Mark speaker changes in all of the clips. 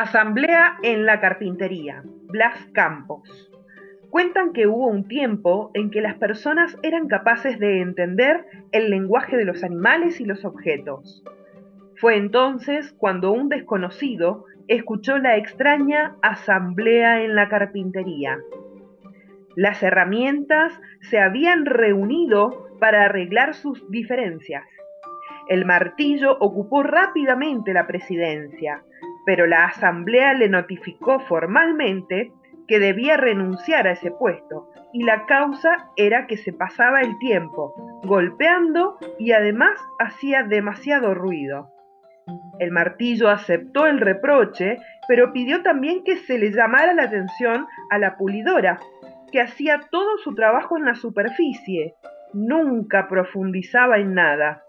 Speaker 1: Asamblea en la carpintería. Blas Campos. Cuentan que hubo un tiempo en que las personas eran capaces de entender el lenguaje de los animales y los objetos. Fue entonces cuando un desconocido escuchó la extraña asamblea en la carpintería. Las herramientas se habían reunido para arreglar sus diferencias. El martillo ocupó rápidamente la presidencia, pero la asamblea le notificó formalmente que debía renunciar a ese puesto y la causa era que se pasaba el tiempo golpeando y además hacía demasiado ruido. El martillo aceptó el reproche, pero pidió también que se le llamara la atención a la pulidora, que hacía todo su trabajo en la superficie, nunca profundizaba en nada.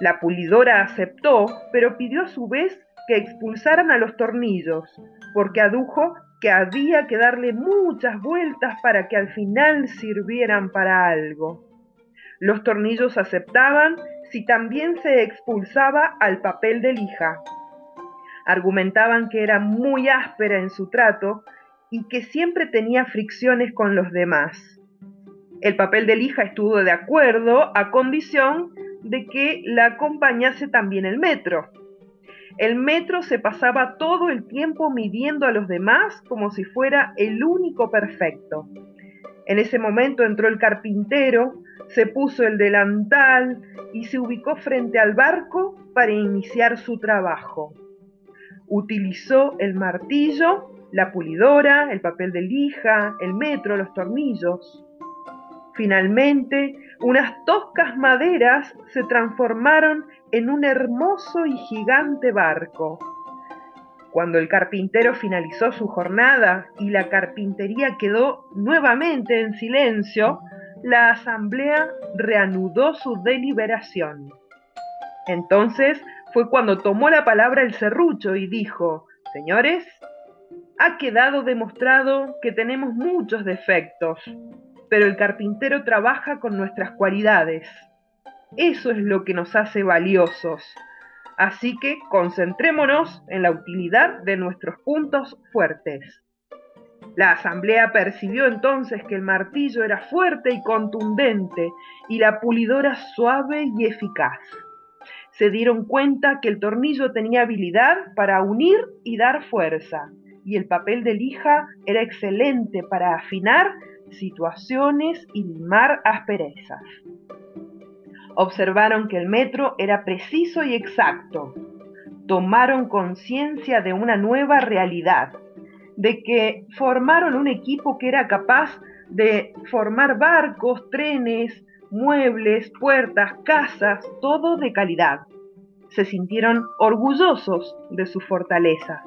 Speaker 1: La pulidora aceptó, pero pidió a su vez que expulsaran a los tornillos, porque adujo que había que darle muchas vueltas para que al final sirvieran para algo. Los tornillos aceptaban si también se expulsaba al papel de lija. Argumentaban que era muy áspera en su trato y que siempre tenía fricciones con los demás. El papel de lija estuvo de acuerdo a condición de que la acompañase también el metro. El metro se pasaba todo el tiempo midiendo a los demás como si fuera el único perfecto. En ese momento entró el carpintero, se puso el delantal y se ubicó frente al barco para iniciar su trabajo. Utilizó el martillo, la pulidora, el papel de lija, el metro, los tornillos. Finalmente, unas toscas maderas se transformaron en un hermoso y gigante barco. Cuando el carpintero finalizó su jornada y la carpintería quedó nuevamente en silencio, la asamblea reanudó su deliberación. Entonces fue cuando tomó la palabra el serrucho y dijo, Señores, ha quedado demostrado que tenemos muchos defectos, pero el carpintero trabaja con nuestras cualidades. Eso es lo que nos hace valiosos. Así que concentrémonos en la utilidad de nuestros puntos fuertes. La asamblea percibió entonces que el martillo era fuerte y contundente y la pulidora suave y eficaz. Se dieron cuenta que el tornillo tenía habilidad para unir y dar fuerza, y el papel de lija era excelente para afinar situaciones y limar asperezas observaron que el metro era preciso y exacto. Tomaron conciencia de una nueva realidad, de que formaron un equipo que era capaz de formar barcos, trenes, muebles, puertas, casas, todo de calidad. Se sintieron orgullosos de su fortaleza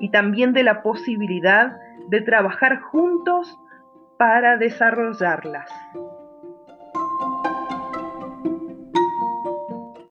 Speaker 1: y también de la posibilidad de trabajar juntos para desarrollarlas.